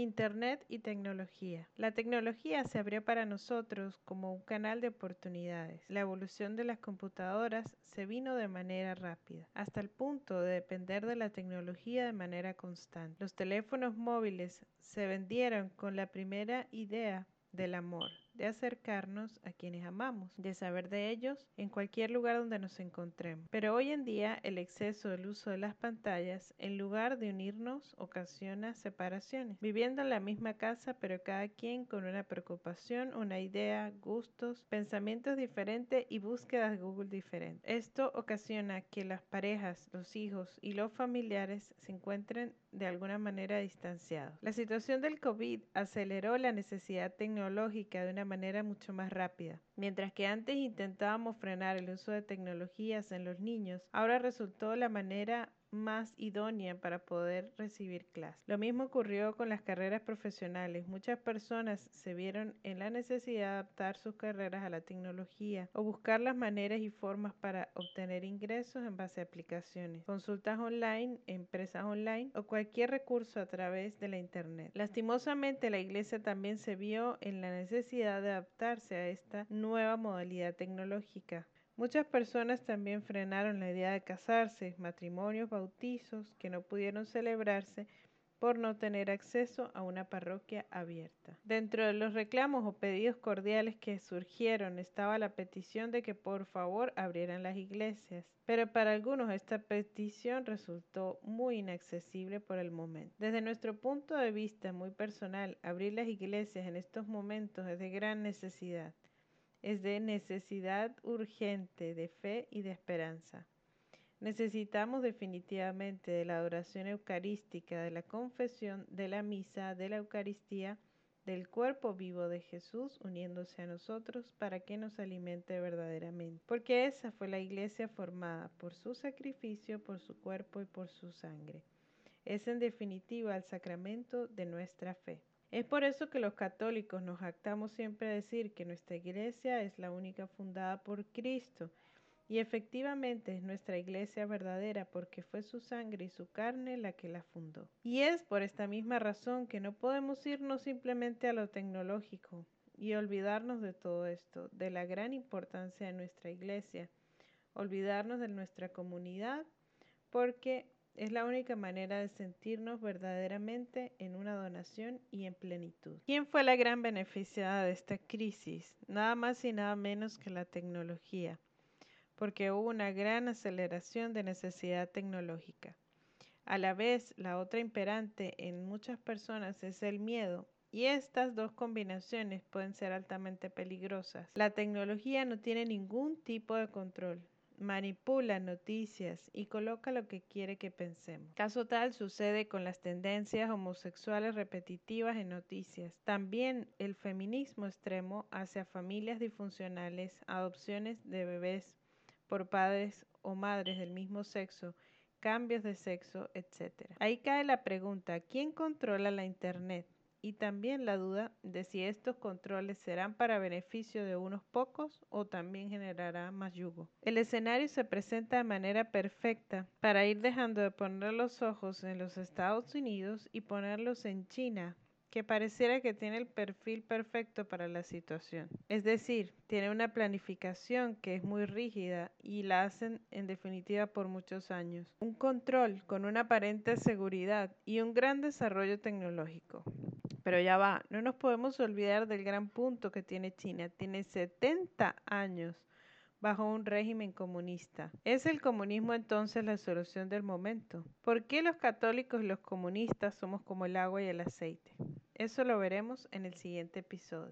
Internet y tecnología. La tecnología se abrió para nosotros como un canal de oportunidades. La evolución de las computadoras se vino de manera rápida, hasta el punto de depender de la tecnología de manera constante. Los teléfonos móviles se vendieron con la primera idea del amor, de acercarnos a quienes amamos, de saber de ellos en cualquier lugar donde nos encontremos. Pero hoy en día el exceso del uso de las pantallas, en lugar de unirnos, ocasiona separaciones, viviendo en la misma casa, pero cada quien con una preocupación, una idea, gustos, pensamientos diferentes y búsquedas Google diferentes. Esto ocasiona que las parejas, los hijos y los familiares se encuentren de alguna manera distanciados. La situación del COVID aceleró la necesidad tecnológica de una manera mucho más rápida. Mientras que antes intentábamos frenar el uso de tecnologías en los niños, ahora resultó la manera más idónea para poder recibir clases. Lo mismo ocurrió con las carreras profesionales. Muchas personas se vieron en la necesidad de adaptar sus carreras a la tecnología o buscar las maneras y formas para obtener ingresos en base a aplicaciones, consultas online, empresas online o cualquier recurso a través de la Internet. Lastimosamente, la iglesia también se vio en la necesidad de adaptarse a esta nueva modalidad tecnológica. Muchas personas también frenaron la idea de casarse, matrimonios, bautizos que no pudieron celebrarse por no tener acceso a una parroquia abierta. Dentro de los reclamos o pedidos cordiales que surgieron estaba la petición de que por favor abrieran las iglesias, pero para algunos esta petición resultó muy inaccesible por el momento. Desde nuestro punto de vista muy personal, abrir las iglesias en estos momentos es de gran necesidad es de necesidad urgente de fe y de esperanza. Necesitamos definitivamente de la adoración eucarística, de la confesión, de la misa, de la Eucaristía, del cuerpo vivo de Jesús uniéndose a nosotros para que nos alimente verdaderamente. Porque esa fue la iglesia formada por su sacrificio, por su cuerpo y por su sangre. Es en definitiva el sacramento de nuestra fe. Es por eso que los católicos nos jactamos siempre a decir que nuestra iglesia es la única fundada por Cristo. Y efectivamente es nuestra iglesia verdadera porque fue su sangre y su carne la que la fundó. Y es por esta misma razón que no podemos irnos simplemente a lo tecnológico y olvidarnos de todo esto, de la gran importancia de nuestra iglesia, olvidarnos de nuestra comunidad, porque es la única manera de sentirnos verdaderamente en una donación y en plenitud. ¿Quién fue la gran beneficiada de esta crisis? Nada más y nada menos que la tecnología, porque hubo una gran aceleración de necesidad tecnológica. A la vez, la otra imperante en muchas personas es el miedo, y estas dos combinaciones pueden ser altamente peligrosas. La tecnología no tiene ningún tipo de control manipula noticias y coloca lo que quiere que pensemos. Caso tal sucede con las tendencias homosexuales repetitivas en noticias. También el feminismo extremo hacia familias disfuncionales, adopciones de bebés por padres o madres del mismo sexo, cambios de sexo, etc. Ahí cae la pregunta, ¿quién controla la Internet? Y también la duda de si estos controles serán para beneficio de unos pocos o también generará más yugo. El escenario se presenta de manera perfecta para ir dejando de poner los ojos en los Estados Unidos y ponerlos en China, que pareciera que tiene el perfil perfecto para la situación. Es decir, tiene una planificación que es muy rígida y la hacen en definitiva por muchos años. Un control con una aparente seguridad y un gran desarrollo tecnológico. Pero ya va, no nos podemos olvidar del gran punto que tiene China. Tiene 70 años bajo un régimen comunista. ¿Es el comunismo entonces la solución del momento? ¿Por qué los católicos y los comunistas somos como el agua y el aceite? Eso lo veremos en el siguiente episodio.